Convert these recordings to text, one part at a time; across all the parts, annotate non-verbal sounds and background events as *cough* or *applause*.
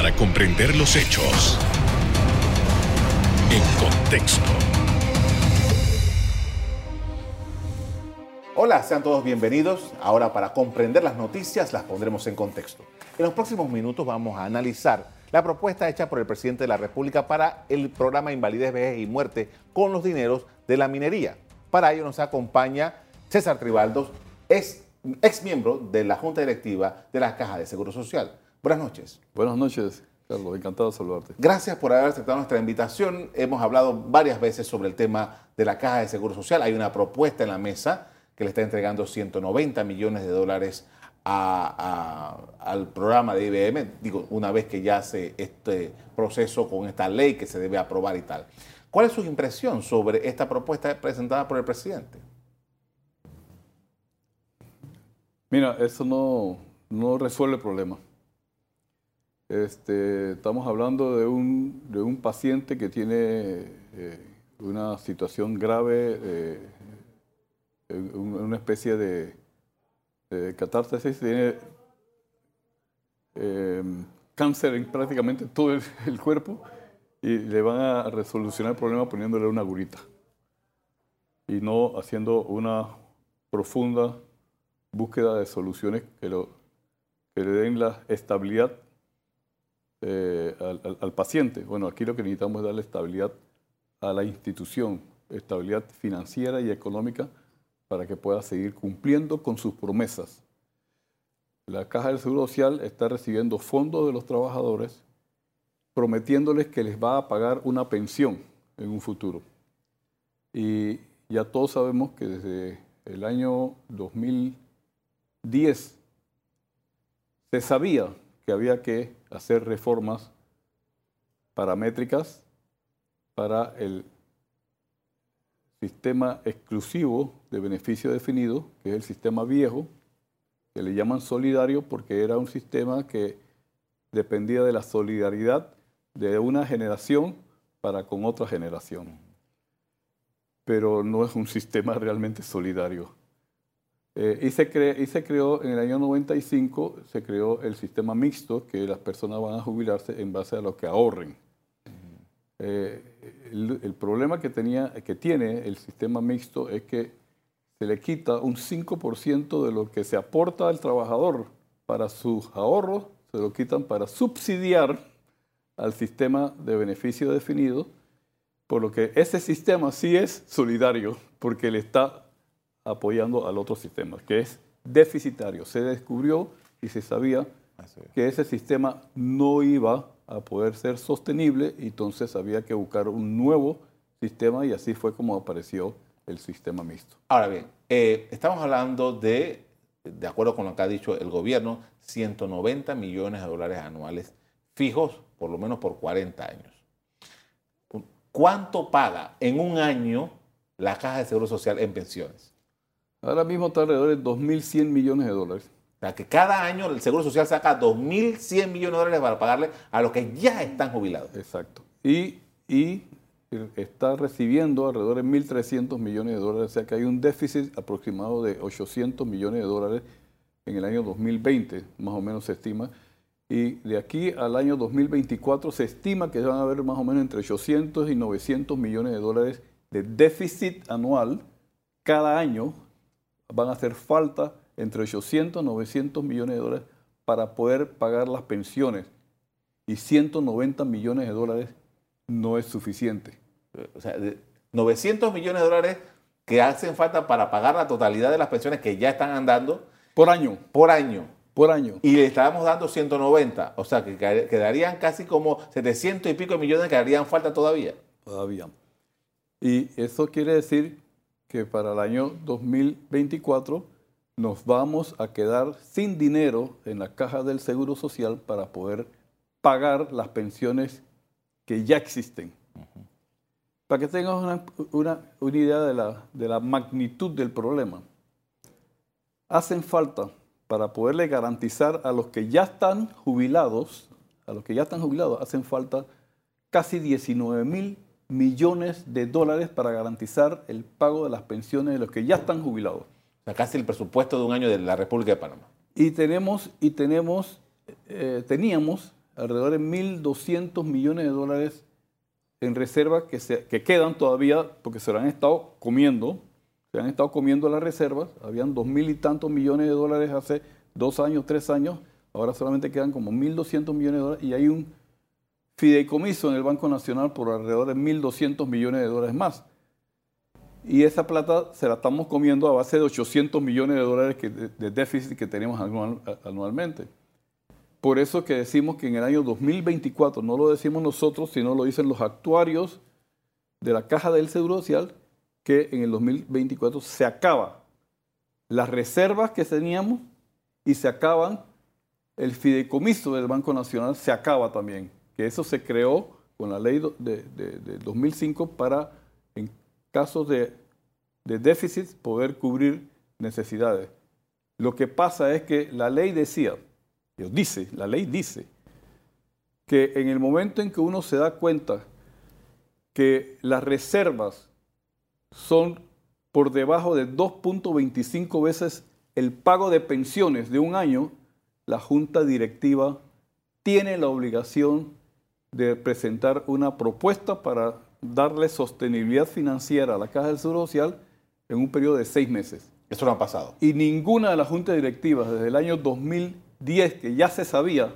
para comprender los hechos en contexto. Hola, sean todos bienvenidos. Ahora para comprender las noticias las pondremos en contexto. En los próximos minutos vamos a analizar la propuesta hecha por el presidente de la República para el programa Invalidez, Vejez y Muerte con los dineros de la minería. Para ello nos acompaña César Tribaldos, ex, ex miembro de la Junta Directiva de la Caja de Seguro Social. Buenas noches. Buenas noches, Carlos. Encantado de saludarte. Gracias por haber aceptado nuestra invitación. Hemos hablado varias veces sobre el tema de la Caja de Seguro Social. Hay una propuesta en la mesa que le está entregando 190 millones de dólares al programa de IBM, digo, una vez que ya hace este proceso con esta ley que se debe aprobar y tal. ¿Cuál es su impresión sobre esta propuesta presentada por el presidente? Mira, eso no, resuelve el problema. Este, estamos hablando de un, de un paciente que tiene eh, una situación grave, eh, una especie de, catástasis, tiene eh, cáncer en prácticamente todo el, cuerpo y le van a resolucionar el problema poniéndole una gurita y no haciendo una profunda búsqueda de soluciones que le den la estabilidad eh, al, paciente. Bueno, aquí lo que necesitamos es darle estabilidad a la institución, estabilidad financiera y económica para que pueda seguir cumpliendo con sus promesas. La Caja del Seguro Social está recibiendo fondos de los trabajadores prometiéndoles que les va a pagar una pensión en un futuro. Y ya todos sabemos que desde el año 2000 10. Se sabía que había que hacer reformas paramétricas para el sistema exclusivo de beneficio definido, que es el sistema viejo, que le llaman solidario porque era un sistema que dependía de la solidaridad de una generación para con otra generación. Pero no es un *laughs* sistema realmente solidario. Eh, y, se y, se creó en el año 95, se creó el sistema mixto, que las personas van a jubilarse en base a lo que ahorren. Eh, el, problema que, tenía, que tiene el sistema mixto es que se le quita un 5% de lo que se aporta al trabajador para sus ahorros, se lo quitan para subsidiar al sistema de beneficio definido, por lo que ese sistema sí es solidario, porque le está apoyando al otro sistema, que es deficitario. Se descubrió y se sabía que ese sistema no iba a poder ser sostenible, y entonces había que buscar un nuevo sistema y así fue como apareció el sistema mixto. Ahora bien, eh, estamos hablando de, de acuerdo con lo que ha dicho el gobierno, 190 millones de dólares anuales fijos, por lo menos por 40 años. ¿Cuánto paga en un año la Caja de Seguro Social en pensiones? Ahora mismo está alrededor de 2.100 millones de dólares. O sea, que cada año el Seguro Social saca 2.100 millones de dólares para pagarle a los que ya están jubilados. Exacto. Y, y está recibiendo alrededor de 1.300 millones de dólares, o sea que hay un déficit aproximado de 800 millones de dólares en el año 2020, más o menos se estima. Y de aquí al año 2024 se estima que van a haber más o menos entre 800 y 900 millones de dólares de déficit anual cada año van a hacer falta entre 800 y 900 millones de dólares para poder pagar las pensiones. Y 190 millones de dólares no es suficiente. O sea, 900 millones de dólares que hacen falta para pagar la totalidad de las pensiones que ya están andando. Por año. Por año. Por año. Y le estábamos dando 190. O sea, que quedarían casi como 700 y pico millones que harían falta todavía. Todavía. Y eso quiere decir que para el año 2024 nos vamos a quedar sin dinero en la caja del Seguro Social para poder pagar las pensiones que ya existen. Para que tengas una, idea de la, de la magnitud del problema, hacen falta para poderle garantizar a los que ya están jubilados, a los que ya están jubilados, hacen falta casi 19 mil millones de dólares para garantizar el pago de las pensiones de los que ya están jubilados. O sea, casi el presupuesto de un año de la República de Panamá. Y tenemos, y tenemos, eh, teníamos alrededor de 1.200 millones de dólares en reservas que, se, que quedan todavía porque se lo han estado comiendo. Se han estado comiendo las reservas. Habían dos mil y tantos millones de dólares hace dos años, tres años. Ahora solamente quedan como 1.200 millones de dólares y hay un fideicomiso en el Banco Nacional por alrededor de 1.200 millones de dólares más. Y esa plata se la estamos comiendo a base de 800 millones de dólares que, de, de, déficit que tenemos anual, anualmente. Por eso que decimos que en el año 2024, no lo decimos nosotros, sino lo dicen los actuarios de la Caja del Seguro Social, que en el 2024 se acaba las reservas que teníamos y se acaban el fideicomiso del Banco Nacional, se acaba también. Que eso se creó con la ley de, de, de 2005 para, en casos de, de déficit, poder cubrir necesidades. Lo que pasa es que la ley decía, dice, la ley dice, que en el momento en que uno se da cuenta que las reservas son por debajo de 2.25 veces el pago de pensiones de un año, la junta directiva tiene la obligación de presentar una propuesta para darle sostenibilidad financiera a la Caja del Seguro Social en un periodo de seis meses. Eso no ha pasado. Y ninguna de las juntas directivas desde el año 2010, que ya se sabía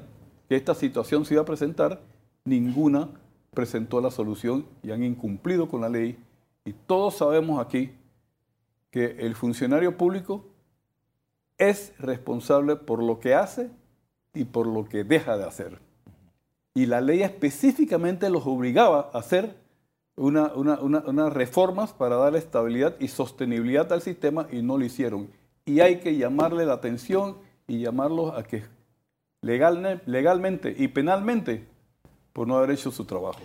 que esta situación se iba a presentar, ninguna presentó la solución y han incumplido con la ley. Y todos sabemos aquí que el funcionario público es responsable por lo que hace y por lo que deja de hacer. Y la ley específicamente los obligaba a hacer unas una, una, reformas para darle estabilidad y sostenibilidad al sistema y no lo hicieron. Y hay que llamarle la atención y llamarlos a que legal, legalmente y penalmente por no haber hecho su trabajo.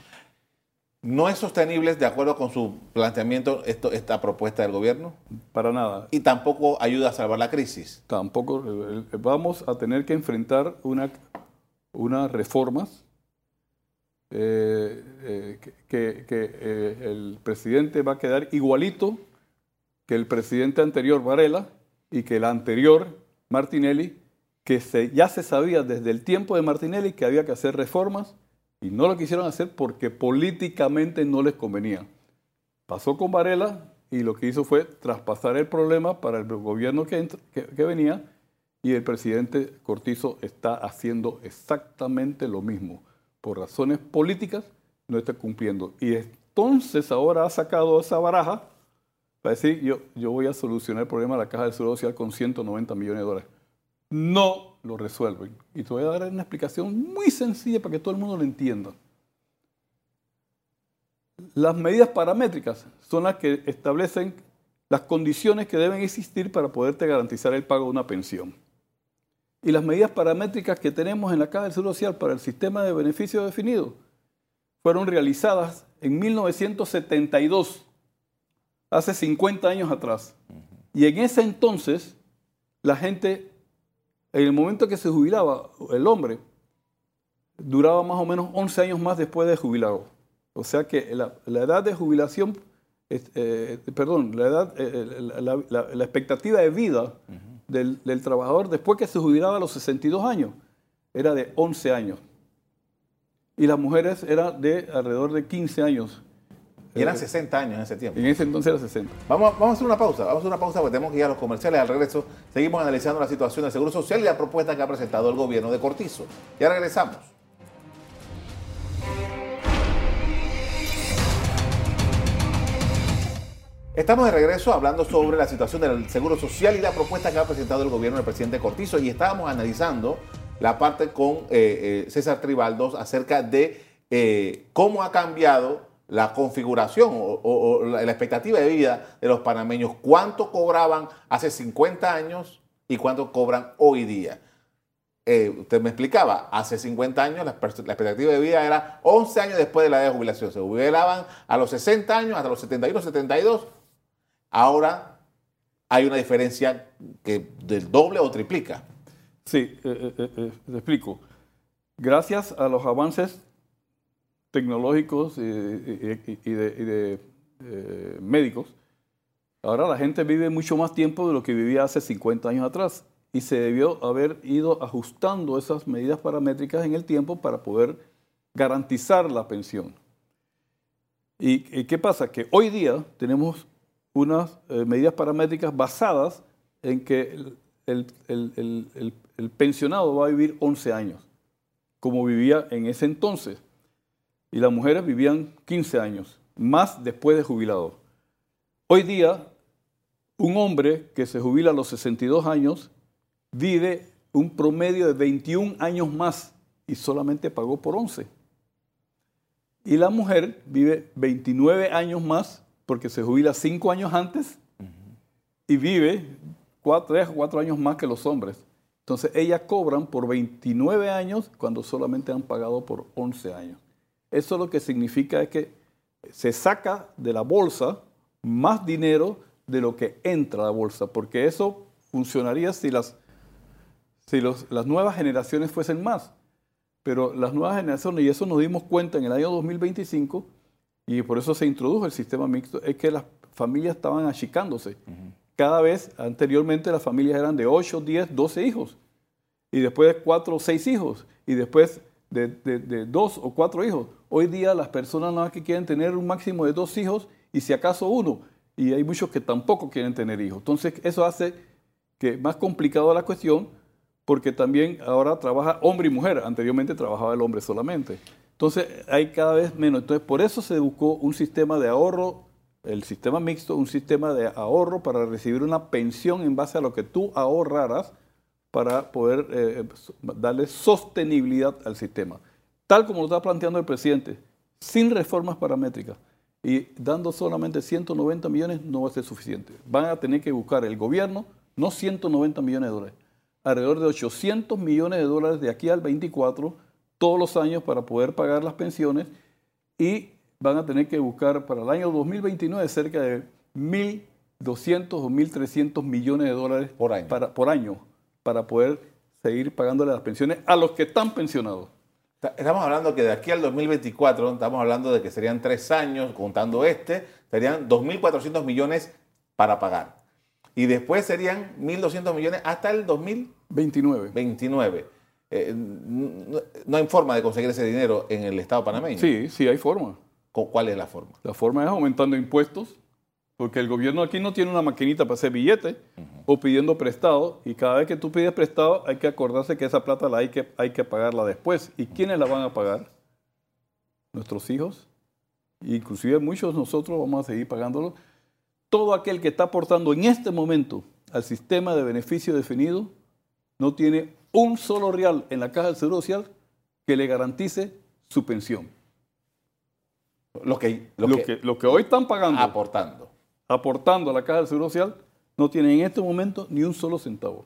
¿No es sostenible, de acuerdo con su planteamiento, esto, esta propuesta del gobierno? Para nada. ¿Y tampoco ayuda a salvar la crisis? Tampoco. Eh, eh, vamos a tener que enfrentar una, unas reformas eh, eh, que, eh, el presidente va a quedar igualito que el presidente anterior, Varela, y que el anterior, Martinelli, que se, ya se sabía desde el tiempo de Martinelli que había que hacer reformas y no lo quisieron hacer porque políticamente no les convenía. Pasó con Varela y lo que hizo fue traspasar el problema para el gobierno que, que, que venía y el presidente Cortizo está haciendo exactamente lo mismo. Por razones políticas no está cumpliendo. Y entonces ahora ha sacado esa baraja para decir, yo, yo voy a solucionar el problema de la Caja del Seguro Social con 190 millones de dólares. No lo resuelven. Y te voy a dar una explicación muy sencilla para que todo el mundo lo entienda. Las medidas paramétricas son las que establecen las condiciones que deben existir para poderte garantizar el pago de una pensión. Y las medidas paramétricas que tenemos en la Caja del Seguro Social para el sistema de beneficio definido fueron realizadas en 1972, hace 50 años atrás. Y en ese entonces, la gente, en el momento que se jubilaba, el hombre, duraba más o menos 11 años más después de jubilado. O sea que la, edad de jubilación, eh, perdón, la, edad, eh, la, la, expectativa de vida. Del, del, trabajador después que se jubilaba a los 62 años era de 11 años. Y las mujeres eran de alrededor de 15 años. Y eran 60 años en ese tiempo. En ese entonces era 60. Vamos, vamos a hacer una pausa. Vamos a hacer una pausa porque tenemos que ir a los comerciales. Al regreso seguimos analizando la situación del Seguro Social y la propuesta que ha presentado el gobierno de Cortizo. Ya regresamos. Estamos de regreso hablando sobre la situación del Seguro Social y la propuesta que ha presentado el gobierno del presidente Cortizo y estábamos analizando la parte con eh, eh, César Tribaldos acerca de eh, cómo ha cambiado la configuración o, la expectativa de vida de los panameños, cuánto cobraban hace 50 años y cuánto cobran hoy día. Usted me explicaba, hace 50 años la, la, expectativa de vida era 11 años después de la edad de jubilación. Se jubilaban a los 60 años, hasta los 71, 72. Ahora hay una diferencia que del doble o triplica. Sí, eh, eh, eh, te explico. Gracias a los avances tecnológicos y, y, de médicos, ahora la gente vive mucho más tiempo de lo que vivía hace 50 años atrás. y se debió haber ido ajustando esas medidas paramétricas en el tiempo para poder garantizar la pensión. ¿Y, qué pasa? Que hoy día tenemos unas eh, medidas paramétricas basadas en que el, el, pensionado va a vivir 11 años, como vivía en ese entonces. Y las mujeres vivían 15 años, más después de jubilado. Hoy día, un hombre que se jubila a los 62 años vive un promedio de 21 años más y solamente pagó por 11. Y la mujer vive 29 años más porque se jubila 5 años antes y vive 3 o 4 años más que los hombres. Entonces ellas cobran por 29 años cuando solamente han pagado por 11 años. Eso lo que significa es que se saca de la bolsa más dinero de lo que entra a la bolsa, porque eso funcionaría si las si las nuevas generaciones fuesen más. Pero las nuevas generaciones, y eso nos dimos cuenta en el año 2025, y por eso se introdujo el sistema mixto, es que las familias estaban achicándose. Cada vez, anteriormente, las familias eran de 8, 10, 12 hijos, y después de 4 o 6 hijos, y después de, de, 2 o 4 hijos. Hoy día las personas no que quieren tener un máximo de 2 hijos, y si acaso uno, y hay muchos que tampoco quieren tener hijos. Entonces, eso hace que más complicado la cuestión, porque también ahora trabaja hombre y mujer, anteriormente trabajaba el hombre solamente. Entonces hay cada vez menos. Entonces por eso se buscó un sistema de ahorro, el sistema mixto, un sistema de ahorro para recibir una pensión en base a lo que tú ahorraras para poder eh, darle sostenibilidad al sistema. Tal como lo está planteando el presidente, sin reformas paramétricas y dando solamente 190 millones no va a ser suficiente. Van a tener que buscar el gobierno, no 190 millones de dólares, alrededor de 800 millones de dólares de aquí al 24 todos los años para poder pagar las pensiones y van a tener que buscar para el año 2029 cerca de 1.200 o 1.300 millones de dólares por año. Para, por año para poder seguir pagándole las pensiones a los que están pensionados. Estamos hablando que de aquí al 2024, estamos hablando de que serían tres años, contando este, serían 2.400 millones para pagar y después serían 1.200 millones hasta el 2029. 29. Eh, no, hay forma de conseguir ese dinero en el Estado panameño. Sí, sí hay forma. ¿Cuál es la forma? La forma es aumentando impuestos, porque el gobierno aquí no tiene una maquinita para hacer billetes o pidiendo prestado, y cada vez que tú pides prestado hay que acordarse que esa plata la hay que, hay que pagarla después. ¿Y quiénes la van a pagar? Nuestros hijos. Inclusive muchos de nosotros vamos a seguir pagándolo todo aquel que está aportando en este momento al sistema de beneficio definido no tiene un solo real en la caja del Seguro Social que le garantice su pensión. Lo que, lo, que, lo que, hoy están pagando. Aportando. Aportando a la caja del Seguro Social no tiene en este momento ni un solo centavo.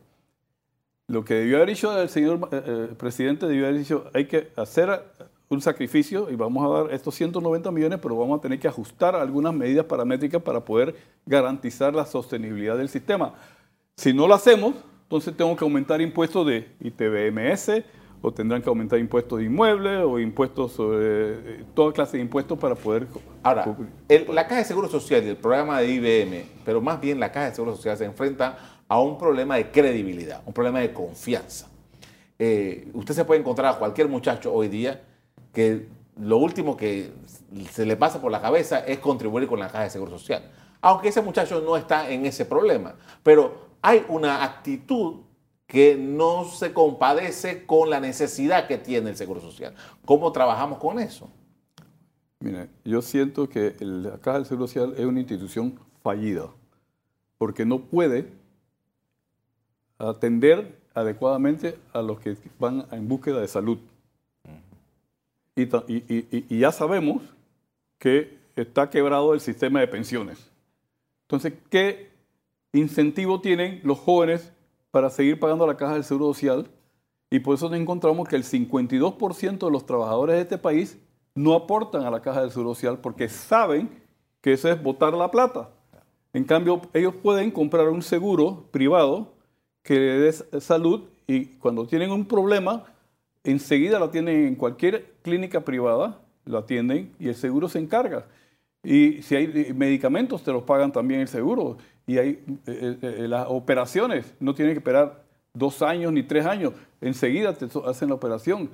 Lo que debió haber dicho el señor eh, eh, presidente, debió haber dicho, hay que hacer un sacrificio y vamos a dar estos 190 millones, pero vamos a tener que ajustar algunas medidas paramétricas para poder garantizar la sostenibilidad del sistema. Si no lo hacemos, entonces tengo que aumentar impuestos de ITBMS o tendrán que aumentar impuestos de inmuebles o impuestos sobre eh, toda clase de impuestos para poder... Ahora, la Caja de Seguro Social y el programa de IBM, pero más bien la Caja de Seguro Social se enfrenta a un problema de credibilidad, un problema de confianza. Eh, usted se puede encontrar a cualquier muchacho hoy día que lo último que se le pasa por la cabeza es contribuir con la caja de seguro social. Aunque ese muchacho no está en ese problema. Pero hay una actitud que no se compadece con la necesidad que tiene el seguro social. ¿Cómo trabajamos con eso? Mire, yo siento que la Caja del Seguro Social es una institución fallida, porque no puede atender adecuadamente a los que van en búsqueda de salud. Y, ya sabemos que está quebrado el sistema de pensiones. Entonces, ¿qué incentivo tienen los jóvenes para seguir pagando la caja del Seguro Social? Y por eso nos encontramos que el 52% de los trabajadores de este país no aportan a la caja del Seguro Social porque saben que eso es botar la plata. En cambio, ellos pueden comprar un seguro privado que les dé salud y cuando tienen un problema, enseguida lo atienden en cualquier clínica privada, lo atienden y el seguro se encarga. Y si hay medicamentos, te los pagan también el seguro. Y hay eh, eh, eh, las operaciones, no tienen que esperar dos años ni tres años. Enseguida te hacen la operación.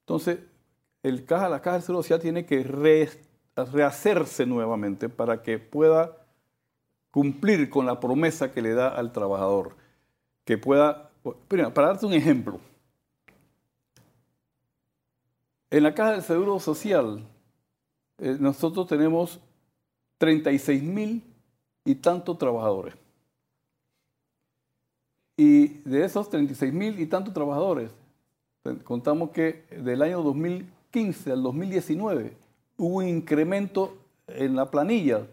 Entonces, el caja, la caja del Seguro Social tiene que rehacerse nuevamente para que pueda cumplir con la promesa que le da al trabajador. Que pueda, para darte un ejemplo, en la caja del Seguro Social nosotros tenemos 36 mil y tantos trabajadores. Y de esos 36 mil y tantos trabajadores, contamos que del año 2015 al 2019 hubo un incremento en la planilla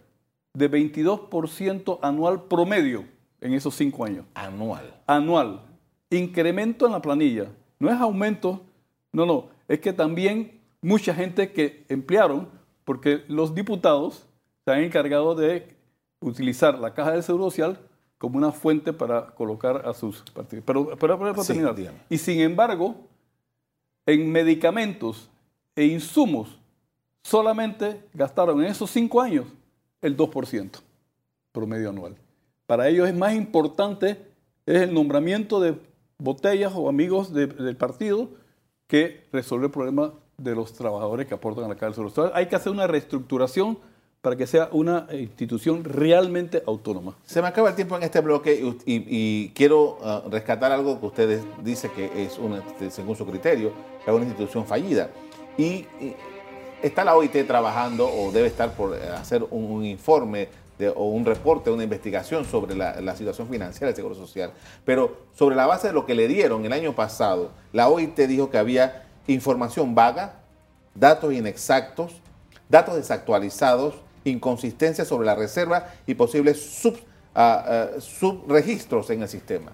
de 22% anual promedio en esos cinco años. Anual. Anual. Incremento en la planilla. No es aumento, no, no. Es que también mucha gente que emplearon, porque los diputados se han encargado de utilizar la caja de seguro social como una fuente para colocar a sus partidos. Pero, pero, para terminar. Y sin embargo, en medicamentos e insumos solamente gastaron en esos cinco años el 2% promedio anual. Para ellos es más importante es el nombramiento de botellas o amigos del partido que resolver el problema de los trabajadores que aportan a la cárcel. Hay que hacer una reestructuración para que sea una institución realmente autónoma. Se me acaba el tiempo en este bloque y, quiero uh, rescatar algo que ustedes dicen que es, una, este, según su criterio, es una institución fallida. Y, está la OIT trabajando o debe estar por hacer un, informe o un reporte, una investigación sobre la, situación financiera del Seguro Social. Pero sobre la base de lo que le dieron el año pasado, la OIT dijo que había información vaga, datos inexactos, datos desactualizados, inconsistencias sobre la reserva y posibles ah, ah, subregistros en el sistema.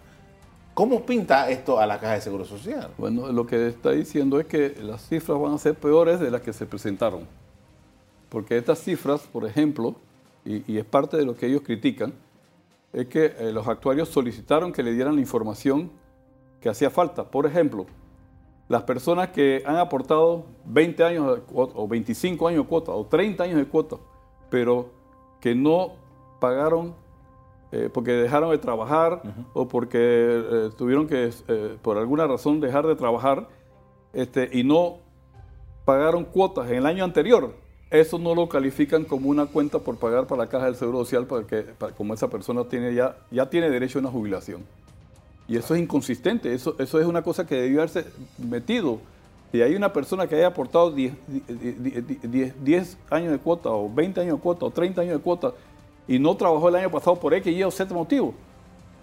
¿Cómo pinta esto a la Caja de Seguro Social? Bueno, lo que está diciendo es que las cifras van a ser peores de las que se presentaron. Porque estas cifras, por ejemplo, y, es parte de lo que ellos critican, es que eh, los actuarios solicitaron que le dieran la información que hacía falta. Por ejemplo, las personas que han aportado 20 años o 25 años de cuota o 30 años de cuota, pero que no pagaron eh, porque dejaron de trabajar o porque eh, tuvieron que, eh, por alguna razón, dejar de trabajar este, y no pagaron cuotas en el año anterior, eso no lo califican como una cuenta por pagar para la caja del Seguro Social, porque como esa persona tiene ya, ya tiene derecho a una jubilación. Y eso es inconsistente, eso, eso es una cosa que debió haberse metido. Si hay una persona que haya aportado 10, años de cuota, o 20 años de cuota, o 30 años de cuota, y no trabajó el año pasado por X, Y o Z motivo,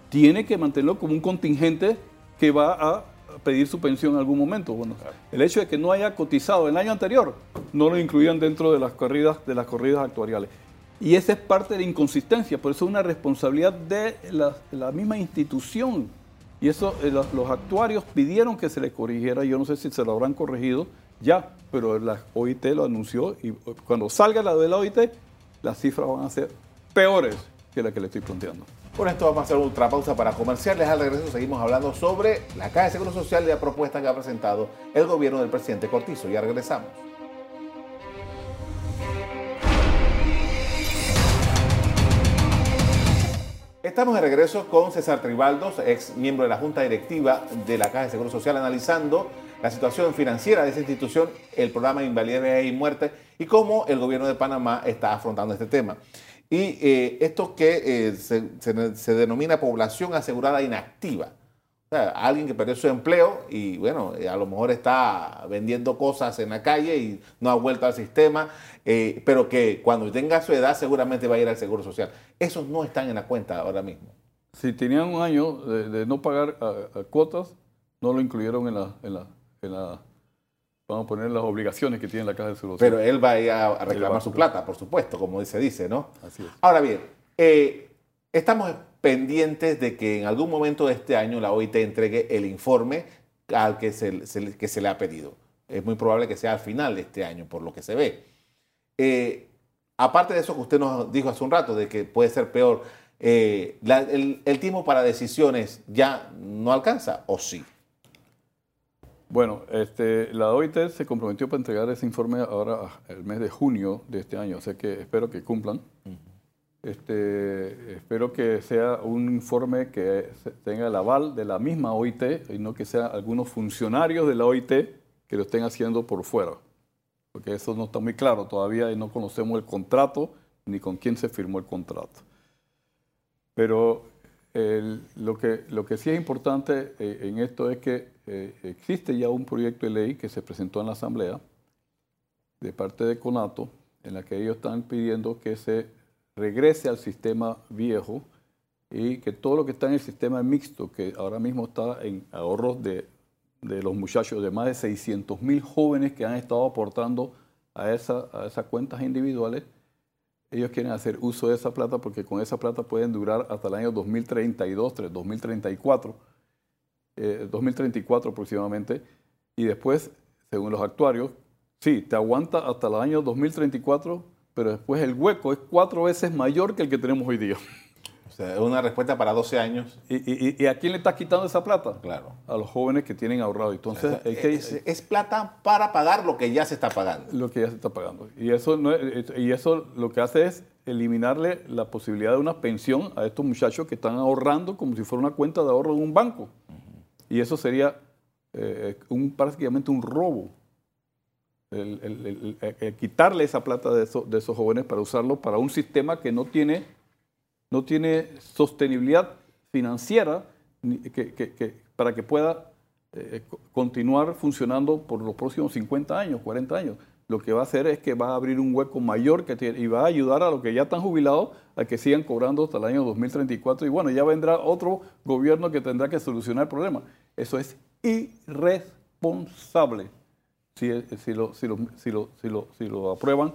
tiene que mantenerlo como un contingente que va a pedir su pensión en algún momento. Bueno, el hecho de que no haya cotizado el año anterior, no lo incluían dentro de las corridas, de las corridas actuariales. Y esa es parte de la inconsistencia, por eso es una responsabilidad de la misma institución y eso eh, los, actuarios pidieron que se le corrigiera, yo no sé si se lo habrán corregido ya, pero la OIT lo anunció y eh, cuando salga la de la OIT, las cifras van a ser peores que la que le estoy planteando. Con esto vamos a hacer otra pausa para comerciales. Al regreso seguimos hablando sobre la Caja de Seguro Social y la propuesta que ha presentado el gobierno del presidente Cortizo. Ya regresamos. Estamos de regreso con César Tribaldos, ex miembro de la Junta Directiva de la Caja de Seguro Social, analizando la situación financiera de esa institución, el programa de invalidez y muerte y cómo el gobierno de Panamá está afrontando este tema. Y eh, esto que eh, se denomina población asegurada inactiva alguien que perdió su empleo y bueno, eh, a lo mejor está vendiendo cosas en la calle y no ha vuelto al sistema, eh, pero que cuando tenga su edad seguramente va a ir al Seguro Social. Esos no están en la cuenta ahora mismo. Si tenían un año de, no pagar cuotas, no lo incluyeron en la, en la, vamos a poner las obligaciones que tiene la Caja de Seguro Social. Pero él va a ir a reclamar su plata, por supuesto, como se dice, ¿no? Así es. Ahora bien, eh, estamos pendientes de que en algún momento de este año la OIT entregue el informe al que se, que se le ha pedido. Es muy probable que sea al final de este año, por lo que se ve. Eh, aparte de eso que usted nos dijo hace un rato, de que puede ser peor, eh, el, tiempo para decisiones ya no alcanza, ¿o sí? Bueno, este, la OIT se comprometió para entregar ese informe ahora el mes de junio de este año, o sea que espero que cumplan. Este, espero que sea un informe que tenga el aval de la misma OIT y no que sean algunos funcionarios de la OIT que lo estén haciendo por fuera, porque eso no está muy claro todavía y no conocemos el contrato ni con quién se firmó el contrato. Pero lo, que, sí es importante eh, en esto es que eh, existe ya un proyecto de ley que se presentó en la Asamblea de parte de CONATO, en la que ellos están pidiendo que se regrese al sistema viejo y que todo lo que está en el sistema mixto, que ahora mismo está en ahorros de, los muchachos, de más de 600 mil jóvenes que han estado aportando a, a esas cuentas individuales, ellos quieren hacer uso de esa plata porque con esa plata pueden durar hasta el año 2032, 2034, 2034 aproximadamente, y después, según los actuarios, sí, te aguanta hasta el año 2034 pero después el hueco es cuatro veces mayor que el que tenemos hoy día. O sea, es una respuesta para 12 años. ¿Y, a quién le estás quitando esa plata? Claro. A los jóvenes que tienen ahorrado. Entonces, es, plata para pagar lo que ya se está pagando. Lo que ya se está pagando. Y eso, no y eso lo que hace es eliminarle la posibilidad de una pensión a estos muchachos que están ahorrando como si fuera una cuenta de ahorro en un banco. Y eso sería eh, un, prácticamente un robo el, quitarle esa plata de, de, esos jóvenes para usarlo para un sistema que no tiene, no tiene sostenibilidad financiera que, para que pueda eh, continuar funcionando por los próximos 50 años, 40 años. Lo que va a hacer es que va a abrir un hueco mayor que y va a ayudar a los que ya están jubilados a que sigan cobrando hasta el año 2034. Y bueno, ya vendrá otro gobierno que tendrá que solucionar el problema. Eso es irresponsable si, si, lo, si, lo, si, lo, si, lo, si lo aprueban,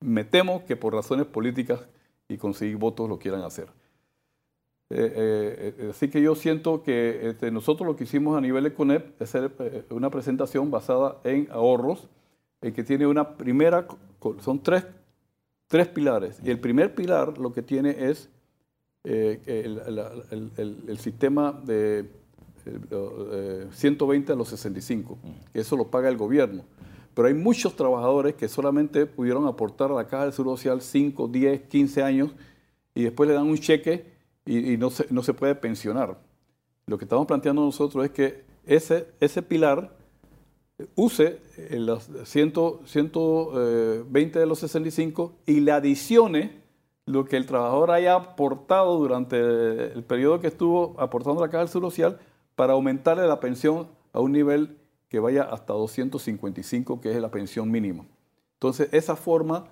me temo que por razones políticas y conseguir votos lo quieran hacer. Eh, eh, eh, así que yo siento que este, nosotros lo que hicimos a nivel de CONEP es hacer una presentación basada en ahorros, que tiene una primera, son tres, tres pilares. Y el primer pilar lo que tiene es el sistema de 120 eh, a los 65, eso lo paga el gobierno. Pero hay muchos trabajadores que solamente pudieron aportar a la Caja del Seguro Social 5, 10, 15 años y después le dan un cheque y, no, se, no, se, puede pensionar. Lo que estamos planteando nosotros es que ese, ese pilar use los 120 de los 65 y le adicione lo que el trabajador haya aportado durante el periodo que estuvo aportando la Caja del Seguro Social para aumentarle la pensión a un nivel que vaya hasta 255, que es la pensión mínima. Entonces, esa forma,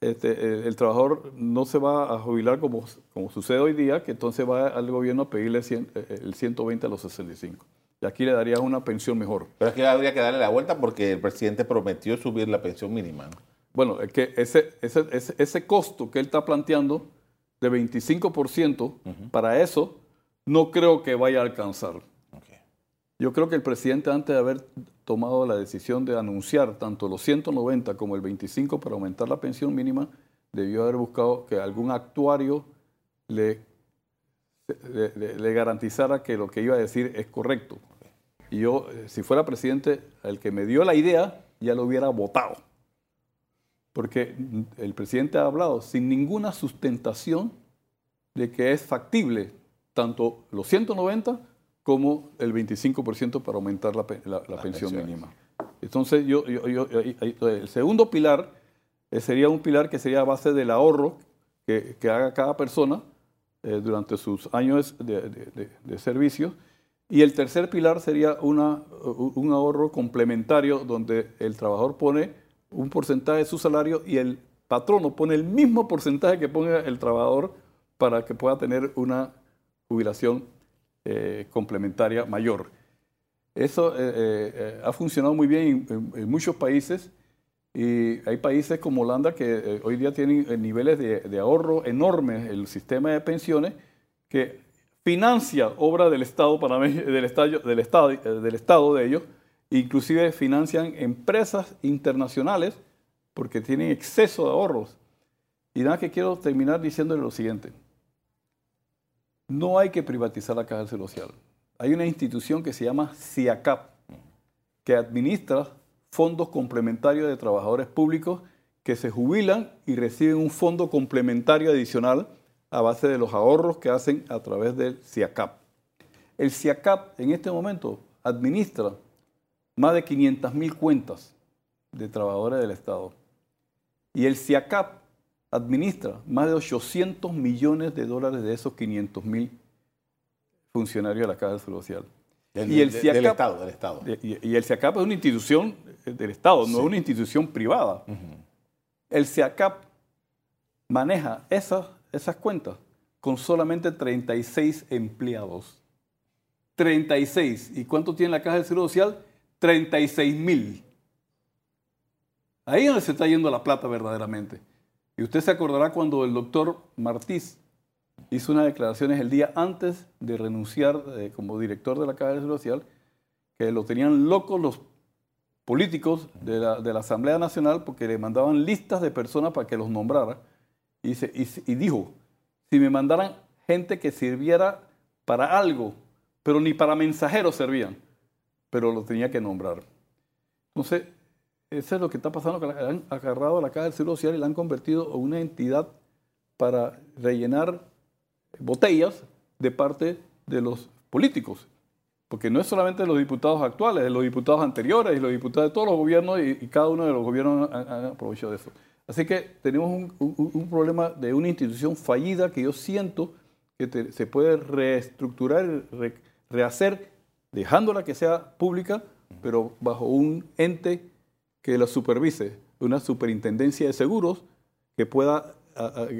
este, el, trabajador no se va a jubilar como, como sucede hoy día, que entonces va al gobierno a pedirle eh, el 120 a los 65. Y aquí le daría una pensión mejor. Pero es que habría que darle la vuelta porque el presidente prometió subir la pensión mínima. Bueno, es que ese, ese, ese, costo que él está planteando de 25%, para eso no creo que vaya a alcanzar. Yo creo que el presidente, antes de haber tomado la decisión de anunciar tanto los 190 como el 25 para aumentar la pensión mínima, debió haber buscado que algún actuario le, garantizara que lo que iba a decir es correcto. Y yo, eh, si fuera presidente, el que me dio la idea ya lo hubiera votado. Porque el presidente ha hablado sin ninguna sustentación de que es factible tanto los 190 como el 25% para aumentar la, pensión mínima. Entonces, yo, el segundo pilar eh, sería un pilar que sería a base del ahorro que, haga cada persona eh, durante sus años de, servicio. Y el tercer pilar sería una, un ahorro complementario donde el trabajador pone un porcentaje de su salario y el patrono pone el mismo porcentaje que pone el trabajador para que pueda tener una jubilación eh, complementaria mayor. Eso eh, eh, ha funcionado muy bien en, muchos países y hay países como Holanda que hoy día tienen niveles de, ahorro enormes, el sistema de pensiones, que financia obra del Estado, *laughs* del, estado, del, estado, del Estado de ellos, inclusive financian empresas internacionales porque tienen exceso de ahorros. Y nada que quiero terminar diciéndole lo siguiente. No hay que privatizar la Caja Social. Hay una institución que se llama CIACAP, que administra fondos complementarios de trabajadores públicos que se jubilan y reciben un fondo complementario adicional a base de los ahorros que hacen a través del CIACAP. El CIACAP en este momento administra más de 500 mil cuentas de trabajadores del Estado. Y el CIACAP administra más de 800 millones de dólares de esos 500 mil funcionarios de la Caja de Seguro Social. y el CIACAP, del Estado. Del Estado. Y, el CIACAP es una institución del Estado, no es una institución privada. El CIACAP maneja esas, esas cuentas con solamente 36 empleados. 36. ¿Y cuánto tiene la Caja de Seguro Social? 36 mil. Ahí es donde se está yendo la plata verdaderamente. Y usted se acordará cuando el doctor Martís hizo unas declaraciones el día antes de renunciar eh, como director de la Caja de Social, que lo tenían locos los políticos de la, Asamblea Nacional porque le mandaban listas de personas para que los nombrara. Y, y, dijo, si me mandaran gente que sirviera para algo, pero ni para mensajeros servían, pero lo tenía que nombrar. Entonces, eso es lo que está pasando, que han agarrado a la Caja del Seguro Social y la han convertido en una entidad para rellenar botellas de parte de los políticos. Porque no es solamente de los diputados actuales, de los diputados anteriores y los diputados de todos los gobiernos y, cada uno de los gobiernos han, aprovechado de eso. Así que tenemos un, problema de una institución fallida que yo siento que se puede reestructurar, rehacer, dejándola que sea pública, pero bajo un ente que la supervise, una superintendencia de seguros que pueda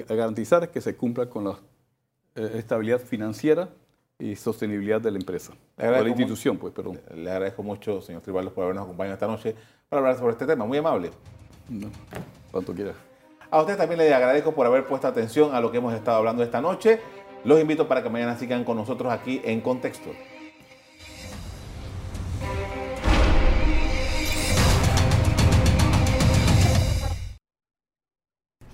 garantizar que se cumpla con la eh, estabilidad financiera y sostenibilidad de la empresa, de la institución, pues, perdón. Le agradezco mucho, señor Tribaldos, por habernos acompañado esta noche para hablar sobre este tema. Muy amable. cuanto quiera. A usted también le agradezco por haber puesto atención a lo que hemos estado hablando esta noche. Los invito para que mañana sigan con nosotros aquí en Contexto.